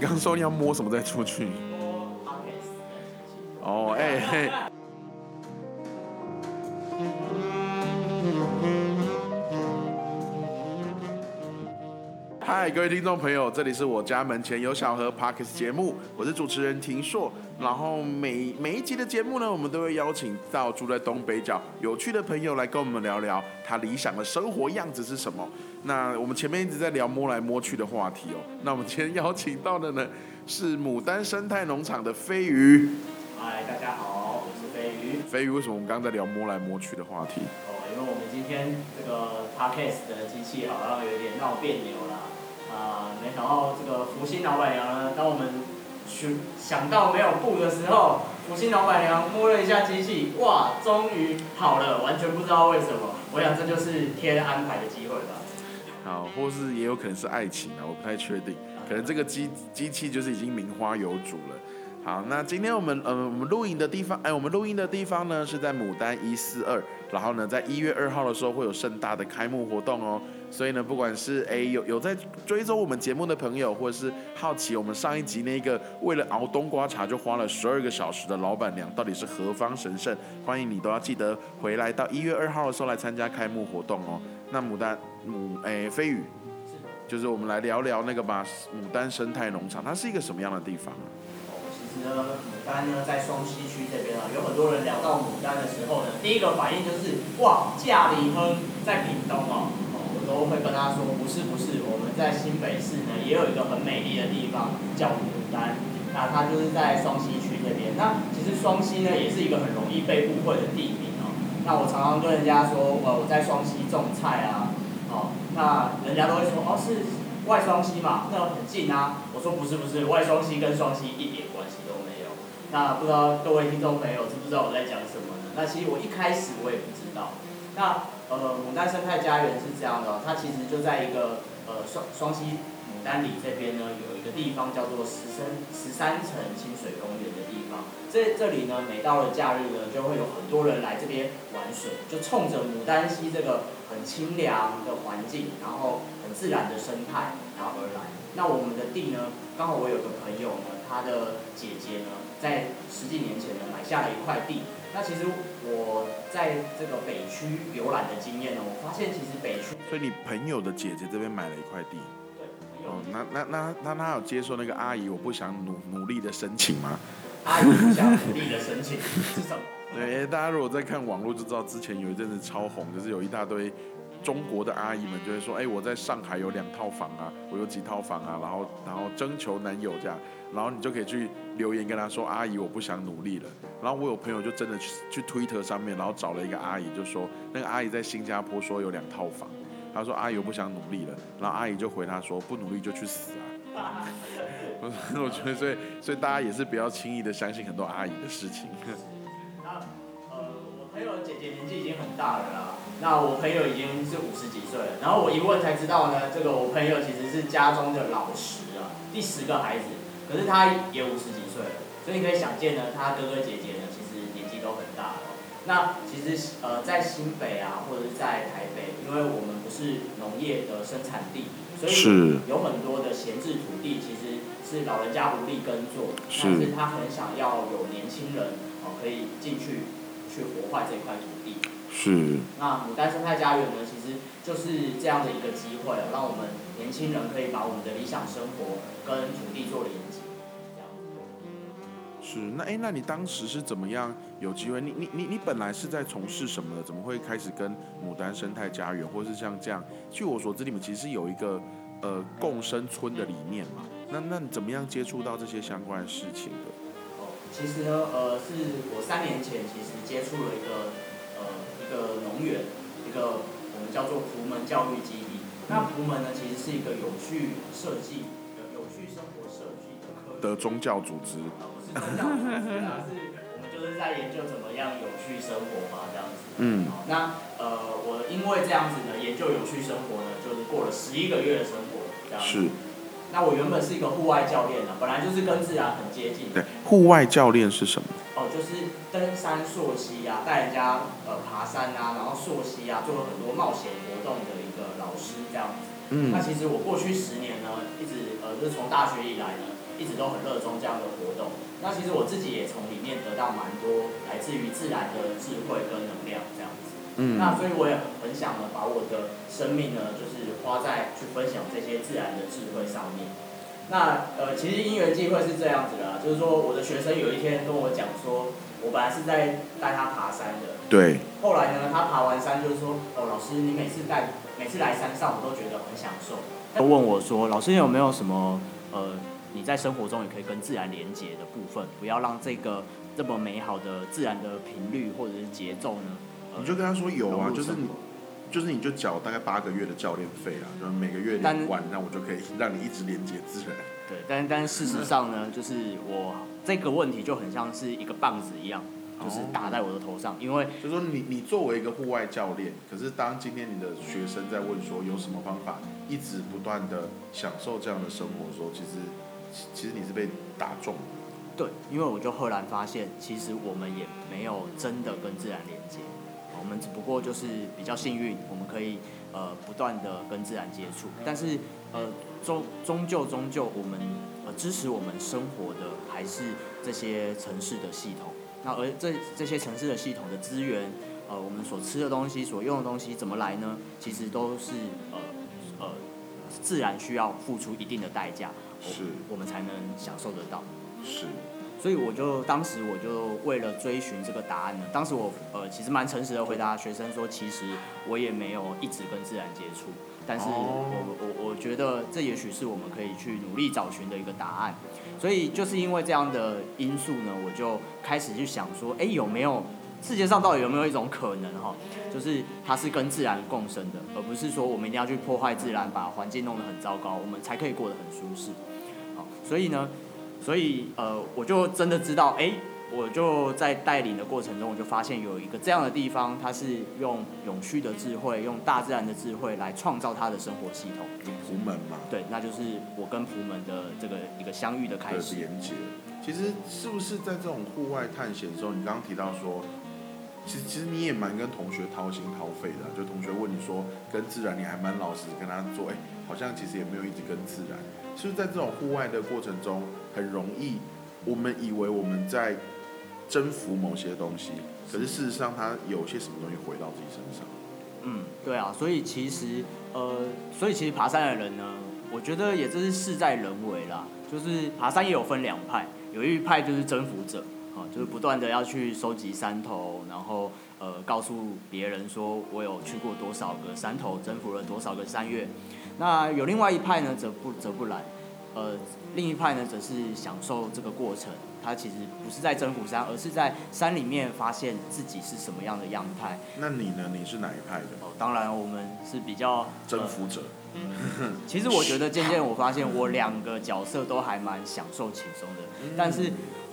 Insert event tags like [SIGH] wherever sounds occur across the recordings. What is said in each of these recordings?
刚说你要摸什么再出去？哦，哎嘿。嗨，各位听众朋友，这里是我家门前有小河 Parkes 节目，我是主持人庭硕。然后每每一集的节目呢，我们都会邀请到住在东北角有趣的朋友来跟我们聊聊他理想的生活样子是什么。那我们前面一直在聊摸来摸去的话题哦。那我们今天邀请到的呢是牡丹生态农场的飞鱼。嗨，大家好，我是飞鱼。飞鱼，为什么我们刚刚在聊摸来摸去的话题？哦，因为我们今天这个 Parkes 的机器好像有点闹别扭了。啊，没想到这个福星老板娘呢，当我们去想到没有布的时候，福星老板娘摸了一下机器，哇，终于好了，完全不知道为什么。我想这就是天安排的机会吧。好，或是也有可能是爱情啊，我不太确定。可能这个机机器就是已经名花有主了。好，那今天我们呃我们录音的地方，哎，我们录音的地方呢是在牡丹一四二，然后呢在一月二号的时候会有盛大的开幕活动哦。所以呢，不管是哎有有在追踪我们节目的朋友，或者是好奇我们上一集那个为了熬冬瓜茶就花了十二个小时的老板娘到底是何方神圣，欢迎你都要记得回来到一月二号的时候来参加开幕活动哦。那牡丹牡哎飞宇，就是我们来聊聊那个吧，牡丹生态农场，它是一个什么样的地方？哦，其实呢，牡丹呢在双溪区这边啊，有很多人聊到牡丹的时候呢，第一个反应就是哇，驾里亨在屏东哦。都会跟他说，不是不是，我们在新北市呢也有一个很美丽的地方叫牡丹，那它就是在双溪区这边。那其实双溪呢也是一个很容易被误会的地名。那我常常跟人家说，呃，我在双溪种菜啊，哦，那人家都会说，哦，是外双溪嘛，那很近啊。我说不是不是，外双溪跟双溪一点关系都没有。那不知道各位听众朋友知不知道我在讲什么呢？那其实我一开始我也不知道。那呃，牡丹生态家园是这样的，它其实就在一个呃双双溪丹里这边呢，有一个地方叫做十三十三层清水公园的地方。这这里呢，每到了假日呢，就会有很多人来这边玩水，就冲着牡丹溪这个很清凉的环境，然后很自然的生态，然后而来。那我们的地呢，刚好我有个朋友呢，他的姐姐呢，在十几年前呢，买下了一块地。那其实我在这个北区游览的经验呢，我发现其实北区。所以你朋友的姐姐这边买了一块地。对。哦，那那那那他有接受那个阿姨我不想努努力的申请吗？阿姨不想努力的申请是什么？[LAUGHS] 对，大家如果在看网络就知道，之前有一阵子超红，就是有一大堆。中国的阿姨们就会说：“哎，我在上海有两套房啊，我有几套房啊，然后然后征求男友这样，然后你就可以去留言跟他说：阿姨，我不想努力了。然后我有朋友就真的去去 Twitter 上面，然后找了一个阿姨，就说那个阿姨在新加坡说有两套房，他说阿姨我不想努力了，然后阿姨就回他说不努力就去死啊。我 [LAUGHS] 我觉得所以所以大家也是不要轻易的相信很多阿姨的事情。那呃，我朋友姐姐年纪已经很大了啦。那我朋友已经是五十几岁了，然后我一问才知道呢，这个我朋友其实是家中的老十啊，第十个孩子，可是他也五十几岁了，所以你可以想见呢，他哥哥姐姐那其实呃在新北啊，或者是在台北，因为我们不是农业的生产地，所以有很多的闲置土地，其实是老人家无力耕作，但是他很想要有年轻人哦可以进去去活化这块土地。是。那牡丹生态家园呢，其实就是这样的一个机会，让我们年轻人可以把我们的理想生活跟土地做连接。是，那哎，那你当时是怎么样有机会？你你你你本来是在从事什么的？怎么会开始跟牡丹生态家园，或是像这样？据我所知，你们其实有一个呃共生村的理念嘛？那那你怎么样接触到这些相关事情的？哦，其实呢，呃，是我三年前其实接触了一个呃。一个农园，一个我们叫做福门教育基地。那福门呢，其实是一个有序设计的有序生活设计的宗教组织。不是我们就是在研究怎么样有趣生活嘛，这样子。嗯。那呃，我因为这样子呢，研究有趣生活呢，就是过了十一个月的生活，这样。是。那我原本是一个户外教练呢，本来就是跟自然很接近。对，户外教练是什么？哦，就是登山溯溪啊，带人家呃爬山啊，然后溯溪啊，做了很多冒险活动的一个老师这样子。嗯。那其实我过去十年呢，一直呃就是从大学以来呢，一直都很热衷这样的活动。那其实我自己也从里面得到蛮多来自于自然的智慧跟能量这样子。嗯，那所以我也很想呢，把我的生命呢，就是花在去分享这些自然的智慧上面。那呃，其实因缘际会是这样子的，就是说我的学生有一天跟我讲说，我本来是在带他爬山的，对，后来呢，他爬完山就是说，哦，老师，你每次带每次来山上，我都觉得很享受。他问我说，老师有没有什么呃，你在生活中也可以跟自然连接的部分，不要让这个这么美好的自然的频率或者是节奏呢？呃你就跟他说有啊，就是你就是你就缴大概八个月的教练费啊，就是每个月但两万，那我就可以让你一直连接自然。对，但但事实上呢，就是我这个问题就很像是一个棒子一样，就是打在我的头上，因为就说你你作为一个户外教练，可是当今天你的学生在问说有什么方法一直不断的享受这样的生活的时候，其实其实你是被打中。对，因为我就赫然发现，其实我们也没有真的跟自然连接，我们只不过就是比较幸运，我们可以呃不断的跟自然接触，但是呃终终究终究我们呃支持我们生活的还是这些城市的系统，那而这这些城市的系统的资源，呃我们所吃的东西、所用的东西怎么来呢？其实都是呃呃自然需要付出一定的代价，是我们才能享受得到。是，所以我就当时我就为了追寻这个答案呢，当时我呃其实蛮诚实的回答学生说，其实我也没有一直跟自然接触，但是哦我我我觉得这也许是我们可以去努力找寻的一个答案。所以就是因为这样的因素呢，我就开始去想说，哎，有没有世界上到底有没有一种可能哈，就是它是跟自然共生的，而不是说我们一定要去破坏自然，把环境弄得很糟糕，我们才可以过得很舒适。好，所以呢，所以呃，我就真的知道，哎，我就在带领的过程中，我就发现有一个这样的地方，它是用永续的智慧，用大自然的智慧来创造它的生活系统。图门嘛对，那就是我跟普门的这个一个相遇的开始。连接。其实是不是在这种户外探险的时候，你刚刚提到说，其实其实你也蛮跟同学掏心掏肺的啊、就同学问你说跟自然，你还蛮老实跟他做，哎，好像其实也没有一直跟自然。是不是在这种户外的过程中，很容易，我们以为我们在征服某些东西，可是事实上它有些什么东西回到自己身上。嗯，对啊，所以其实呃，所以其实爬山的人呢，我觉得也真是事在人为啦。就是爬山也有分两派，有一派就是征服者，啊，就是不断的要去收集山头，然后呃告诉别人说我有去过多少个山头，征服了多少个山岳。那有另外一派呢，则不则不然，呃，另一派呢，则是享受这个过程。他其实不是在征服山，而是在山里面发现自己是什么样的样态。那你呢？你是哪一派的？哦，当然我们是比较征服者。其实我觉得渐渐我发现我两个角色都还蛮享受轻松的，但是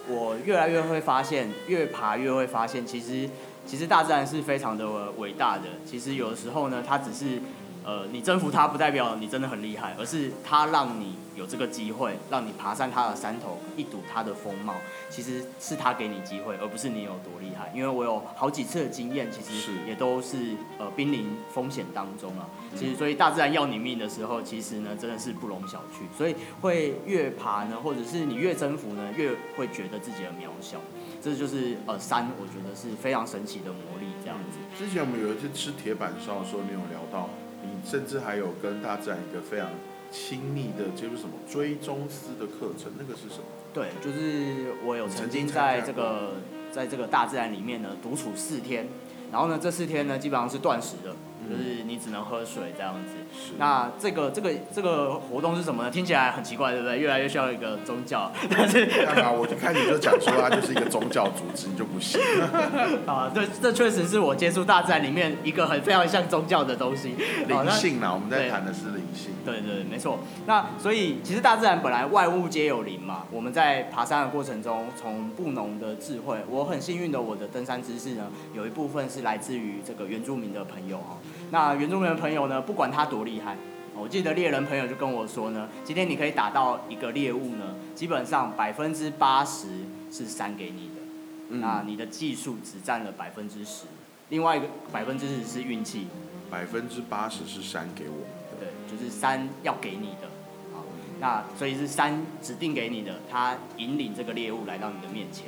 我越来越会发现，越爬越会发现，其实其实大自然是非常的伟大的。其实有的时候呢，它只是呃你征服它，不代表你真的很厉害，而是它让你有这个机会，让你爬上它的山头，一睹它的风貌。其实是它给你机会，而不是你有多厉害。因为我有好几次的经验，其实也都是呃濒临风险当中啊。其实，所以大自然要你命的时候，其实呢真的是不容小觑。所以会越爬呢，或者是你越征服呢，越会觉得自己的渺小。这就是呃山，我觉得是非常神奇的魔力，这样子。之前我们有一次吃铁板烧的时候，你有聊到，你甚至还有跟大自然一个非常亲密的接触什么追踪师的课程，那个是什么？对，就是我有曾经在这个在这个大自然里面呢独处四天，然后呢这四天呢基本上是断食的，就是你只能喝水这样子。那这个这个这个活动是什么呢？听起来很奇怪，对不对？越来越需要一个宗教，[LAUGHS] 但是干嘛？我就开始就讲说它就是一个宗教组织，你就不信？[LAUGHS] 啊，对，这确实是我接触大自然里面一个很非常像宗教的东西。灵性嘛，我们在谈的是灵性。对对，没错。那所以其实大自然本来万物皆有灵嘛。我们在爬山的过程中，从布农的智慧，我很幸运的，我的登山知识呢，有一部分是来自于这个原住民的朋友哈。那原住民的朋友呢，不管他多厉害，我记得猎人朋友就跟我说呢，今天你可以打到一个猎物呢，基本上百分之八十是山给你的，嗯那你的技术只占了百分之十，另外一个百分之十是运气。百分之八十是山给我们的。对，就是山要给你的，好，那所以是山指定给你的，他引领这个猎物来到你的面前。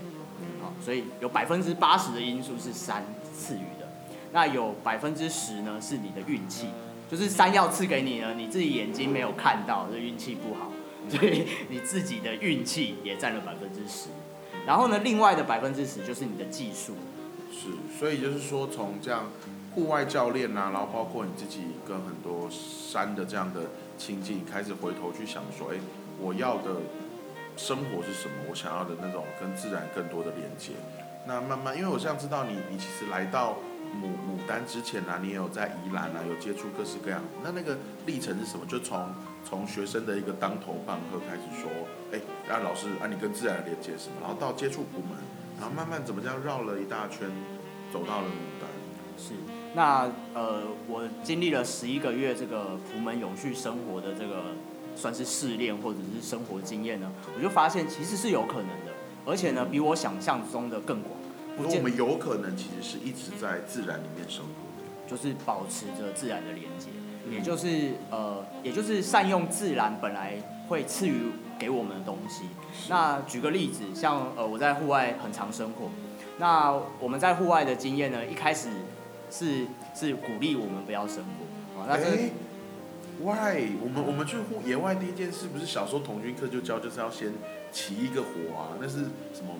好，所以有百分之八十的因素是山赐予的，那有百分之十呢是你的运气，就是山要赐给你呢，你自己眼睛没有看到，这运气不好，[LAUGHS] 所以你自己的运气也占了百分之十。然后呢，另外的百分之十就是你的技术。是，所以就是说从这样户外教练啊，然后包括你自己跟很多山的这样的亲近，开始回头去想说，哎，我要的生活是什么？我想要的那种跟自然更多的连接。那慢慢，因为我这样知道你，你其实来到牡牡丹之前呢，你也有在宜兰啊，有接触各式各样。那那个历程是什么？就从从学生的一个当头棒喝开始说，哎，让老师啊，你跟自然的连接什么？然后到接触普门，然后慢慢怎么这样绕了一大圈，走到了牡丹。是，那呃，我经历了十一个月这个普门永续生活的这个算是试炼或者是生活经验呢，我就发现其实是有可能的，而且呢，比我想象中的更广。不我们有可能其实是一直在自然里面生活，就是保持着自然的连接，也就是呃，也就是善用自然本来会赐予给我们的东西。那举个例子，像呃，我在户外很常生活，那我们在户外的经验呢，一开始是是鼓励我们不要生活，啊，那是。Why？我们我们去户野外第一件事，不是小时候童军课就教，就是要先起一个火啊，那是什么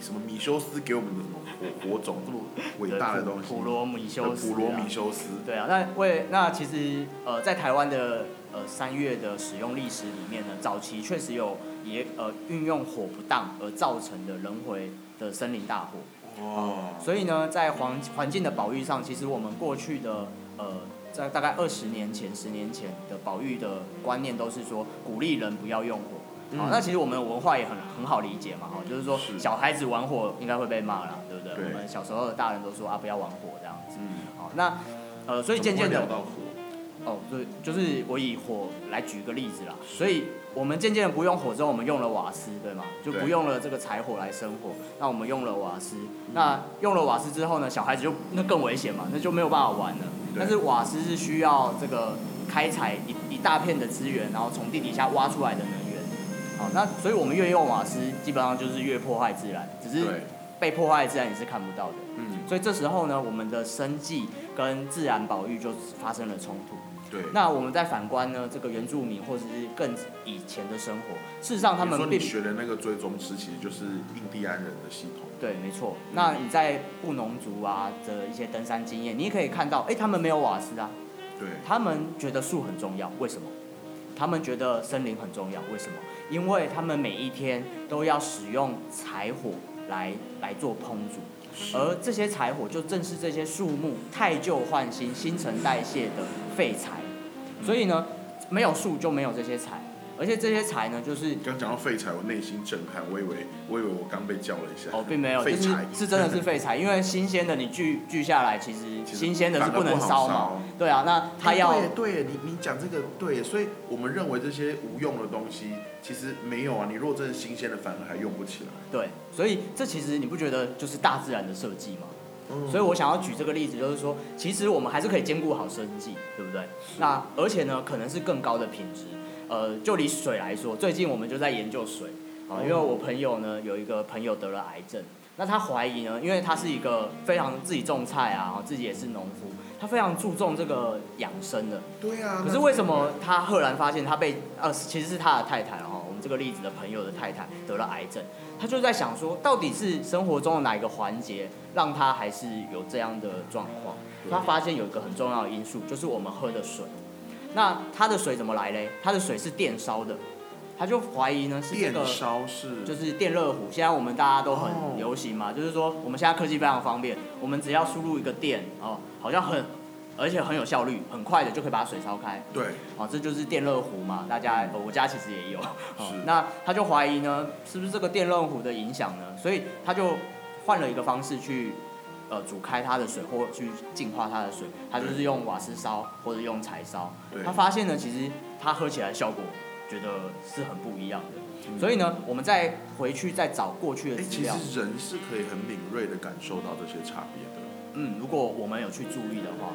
什么米修斯给我们的什么火火种这么伟大的东西？普罗米修斯。普罗米修斯。对啊，那为那其实呃，在台湾的呃三月的使用历史里面呢，早期确实有也呃运用火不当而造成的人回的森林大火。哦。所以呢，在环环境的保育上，其实我们过去的呃。在大概二十年前、十年前的保育的观念都是说鼓励人不要用火，好，那其实我们文化也很很好理解嘛，哈，就是说小孩子玩火应该会被骂啦，对不对？我们小时候的大人都说啊不要玩火这样子，好，那呃，所以渐渐的，哦，对，就是我以火来举个例子啦，所以我们渐渐的不用火之后，我们用了瓦斯，对吗？就不用了这个柴火来生火，那我们用了瓦斯，那用了瓦斯之后呢，小孩子就那更危险嘛，那就没有办法玩了。但是瓦斯是需要这个开采一一大片的资源，然后从地底下挖出来的能源。好，那所以我们越用瓦斯，基本上就是越破坏自然，只是被破坏自然你是看不到的。嗯。所以这时候呢，我们的生计跟自然保育就发生了冲突。对。那我们再反观呢，这个原住民或者是更以前的生活，事实上他们并学的那个追踪师，其实就是印第安人的系统。对，没错。那你在布农族啊的一些登山经验，你也可以看到，哎，他们没有瓦斯啊。对。他们觉得树很重要，为什么？他们觉得森林很重要，为什么？因为他们每一天都要使用柴火来来做烹煮，而这些柴火就正是这些树木太旧换新、新陈代谢的废柴。所以呢，没有树就没有这些柴。而且这些柴呢，就是刚讲到废柴，我内心震撼，我以为我以为我刚被叫了一下。哦，并没有，就是 [LAUGHS] 是真的是废柴，因为新鲜的你锯锯下来，其实新鲜的是不能烧嘛。对啊，那他要对对，你你讲这个对，所以我们认为这些无用的东西，其实没有啊。你如果真的新鲜的，反而还用不起来。对，所以这其实你不觉得就是大自然的设计吗？嗯。所以我想要举这个例子，就是说，其实我们还是可以兼顾好生计，对不对？那而且呢，可能是更高的品质。呃，就离水来说，最近我们就在研究水啊，因为我朋友呢有一个朋友得了癌症，那他怀疑呢，因为他是一个非常自己种菜啊，自己也是农夫，他非常注重这个养生的。对啊。可是为什么他赫然发现他被呃，其实是他的太太哈，我们这个例子的朋友的太太得了癌症，他就在想说，到底是生活中的哪一个环节让他还是有这样的状况？他发现有一个很重要的因素，就是我们喝的水。那它的水怎么来嘞？它的水是电烧的，他就怀疑呢是这个，就是电热壶。现在我们大家都很流行嘛，就是说我们现在科技非常方便，我们只要输入一个电哦，好像很，而且很有效率，很快的就可以把水烧开。对，哦，这就是电热壶嘛，大家我家其实也有。那他就怀疑呢，是不是这个电热壶的影响呢？所以他就换了一个方式去。呃，煮开它的水或去净化它的水，他就是用瓦斯烧或者用柴烧。他发现呢，其实他喝起来效果觉得是很不一样的。所以呢，我们再回去再找过去的资料。其实人是可以很敏锐的感受到这些差别的。嗯，如果我们有去注意的话，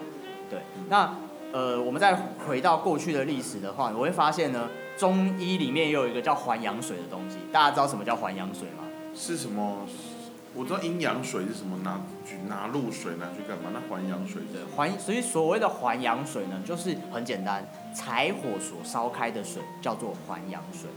对。那呃，我们再回到过去的历史的话，我会发现呢，中医里面也有一个叫还阳水的东西。大家知道什么叫还阳水吗？是什么？我知道阴阳水是什么，拿去拿露水拿去干嘛？那还阳水对，还所以所谓的还阳水呢，就是很简单，柴火所烧开的水叫做还阳水。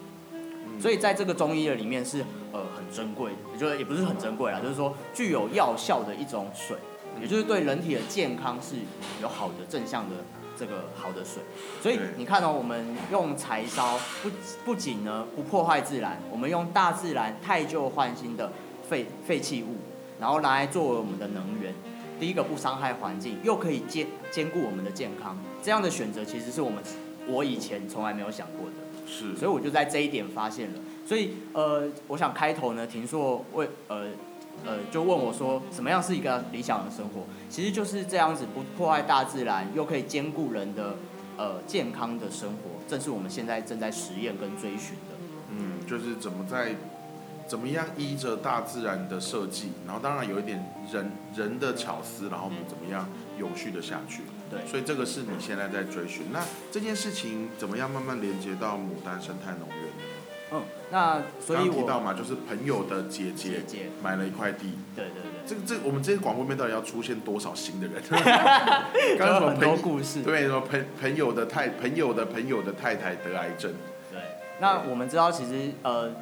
所以在这个中医的里面是呃很珍贵，也就是也不是很珍贵啦，就是说具有药效的一种水，也就是对人体的健康是有好的正向的这个好的水。所以对你看哦，我们用柴烧不不仅呢不破坏自然，我们用大自然太旧换新的废废弃物，然后拿来作为我们的能源。第一个不伤害环境，又可以兼兼顾我们的健康，这样的选择其实是我们我以前从来没有想过的。是，所以我就在这一点发现了。所以呃，我想开头呢，婷硕问呃呃就问我说，什么样是一个理想的生活？其实就是这样子，不破坏大自然，又可以兼顾人的呃健康的生活，正是我们现在正在实验跟追寻的。嗯，就是怎么在怎么样依着大自然的设计，然后当然有一点人人的巧思，然后我们怎么样永续的下去。对所以这个是你现在在追寻。那这件事情怎么样慢慢连接到牡丹生态农园呢？嗯，那所以我刚刚提到嘛，就是朋友的姐姐买了一块地。对对对，这个这个我们这个广播面到底要出现多少新的人？[LAUGHS] 刚刚什么很多朋故事。对什么朋朋友的太朋友的朋友的太太得癌症，对，那我们知道其实呃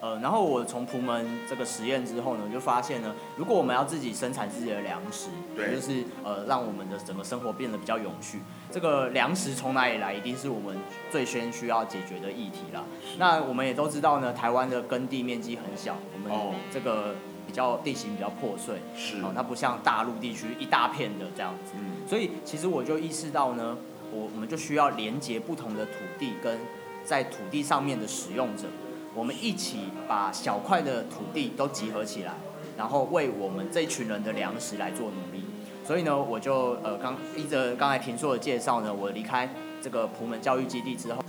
呃，然后我从普门这个实验之后呢，就发现呢，如果我们要自己生产自己的粮食，对也就是呃让我们的整个生活变得比较永续，这个粮食从哪里来，一定是我们最先需要解决的议题啦。那我们也都知道呢，台湾的耕地面积很小，我哦们这个比较地形比较破碎，是哦，它不像大陆地区一大片的这样子。嗯，所以其实我就意识到呢，我我们就需要连接不同的土地跟在土地上面的使用者，我们一起把小块的土地都集合起来，然后为我们这一群人的粮食来做努力。所以呢，我就呃刚依着刚才婷硕的介绍呢，我离开这个普门教育基地之后，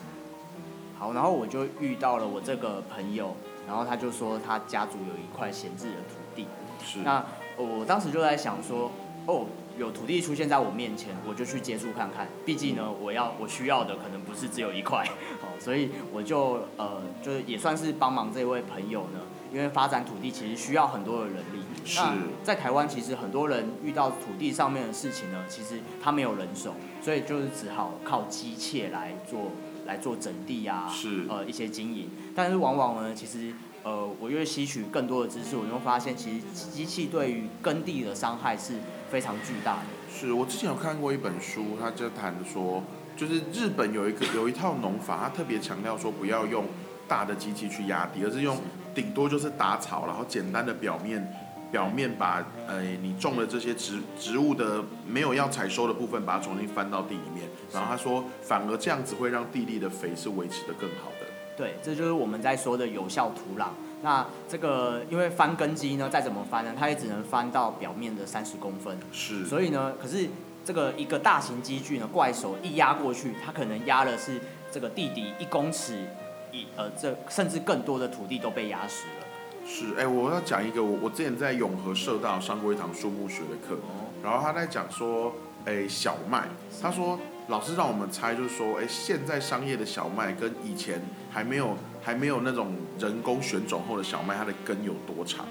好，然后我就遇到了我这个朋友，然后他就说他家族有一块闲置的土地，是。那我当时就在想说，哦，有土地出现在我面前，我就去接触看看。毕竟呢，我要我需要的可能不是只有一块，[LAUGHS] 哦，所以我就呃，就是也算是帮忙这位朋友呢，因为发展土地其实需要很多的人力。是那在台湾，其实很多人遇到土地上面的事情呢，其实他没有人手，所以就是只好靠机械来做来做整地啊，是呃一些经营。但是往往呢，其实呃，我越吸取更多的知识，我就会发现，其实机器对于耕地的伤害是非常巨大的。是我之前有看过一本书，他就谈说，就是日本有一个有一套农法，他特别强调说不要用大的机器去压地，而是用顶多就是打草，然后简单的表面表面把呃你种的这些植植物的没有要采收的部分，把它重新翻到地里面。然后他说，反而这样子会让地力的肥是维持的更好的。对，这就是我们在说的有效土壤。那这个因为翻根基呢，再怎么翻呢，它也只能翻到表面的三十公分。是，所以呢，可是这个一个大型机具呢，怪手一压过去，它可能压的是这个地底一公尺以呃这甚至更多的土地都被压实了。是，哎、我要讲一个，我我之前在永和社大上过一堂树木学的课，哦，然后他在讲说，哎、小麦，他说老师让我们猜，就是说，哎、现在商业的小麦跟以前还没有还没有那种人工选种后的小麦，它的根有多长？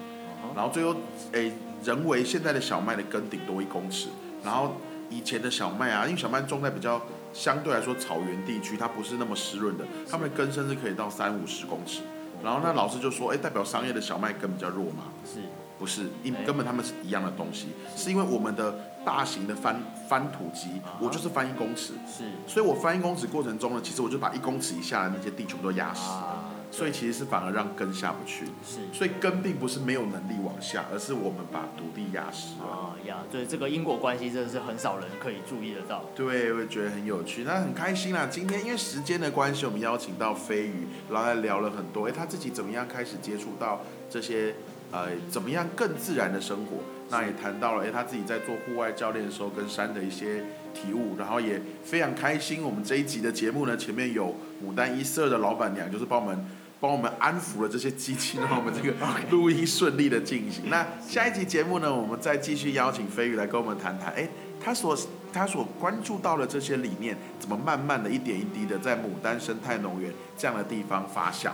然后最后，哎、人为现在的小麦的根顶多一公尺，然后以前的小麦啊，因为小麦种在比较相对来说草原地区，它不是那么湿润的，它们的根甚至可以到三五十公尺。然后那老师就说，哎、代表商业的小麦根比较弱嘛？是不是，因哎根本他们是一样的东西，是。因为我们的大型的翻翻土机啊，我就是翻一公尺，是。所以我翻一公尺过程中呢，其实我就把一公尺以下的那些地全部都压实，了，所以其实是反而让根下不去，是。所以根并不是没有能力往下，而是我们把土地压实了。啊呀，对这个因果关系真的是很少人可以注意得到。对，我也觉得很有趣，那很开心啦。今天因为时间的关系，我们邀请到飞鱼，然后来聊了很多，哎，他自己怎么样开始接触到这些，呃，怎么样更自然的生活。那也谈到了，哎，他自己在做户外教练的时候跟山的一些体悟，然后也非常开心。我们这一集的节目呢，前面有牡丹一社的老板娘，就是帮我们帮我们安抚了这些机器，让我们这个 [LAUGHS] [LAUGHS] 录音顺利的进行。那下一集节目呢，我们再继续邀请飞宇来跟我们谈谈，哎，他所他所关注到的这些理念，怎么慢慢的一点一滴的在牡丹生态农园这样的地方发酵。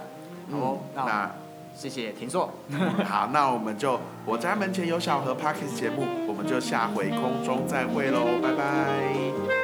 好那谢谢婷硕。[LAUGHS] 好，那我们就我家门前有小河 Parkes 节目，我们就下回空中再会喽，拜拜。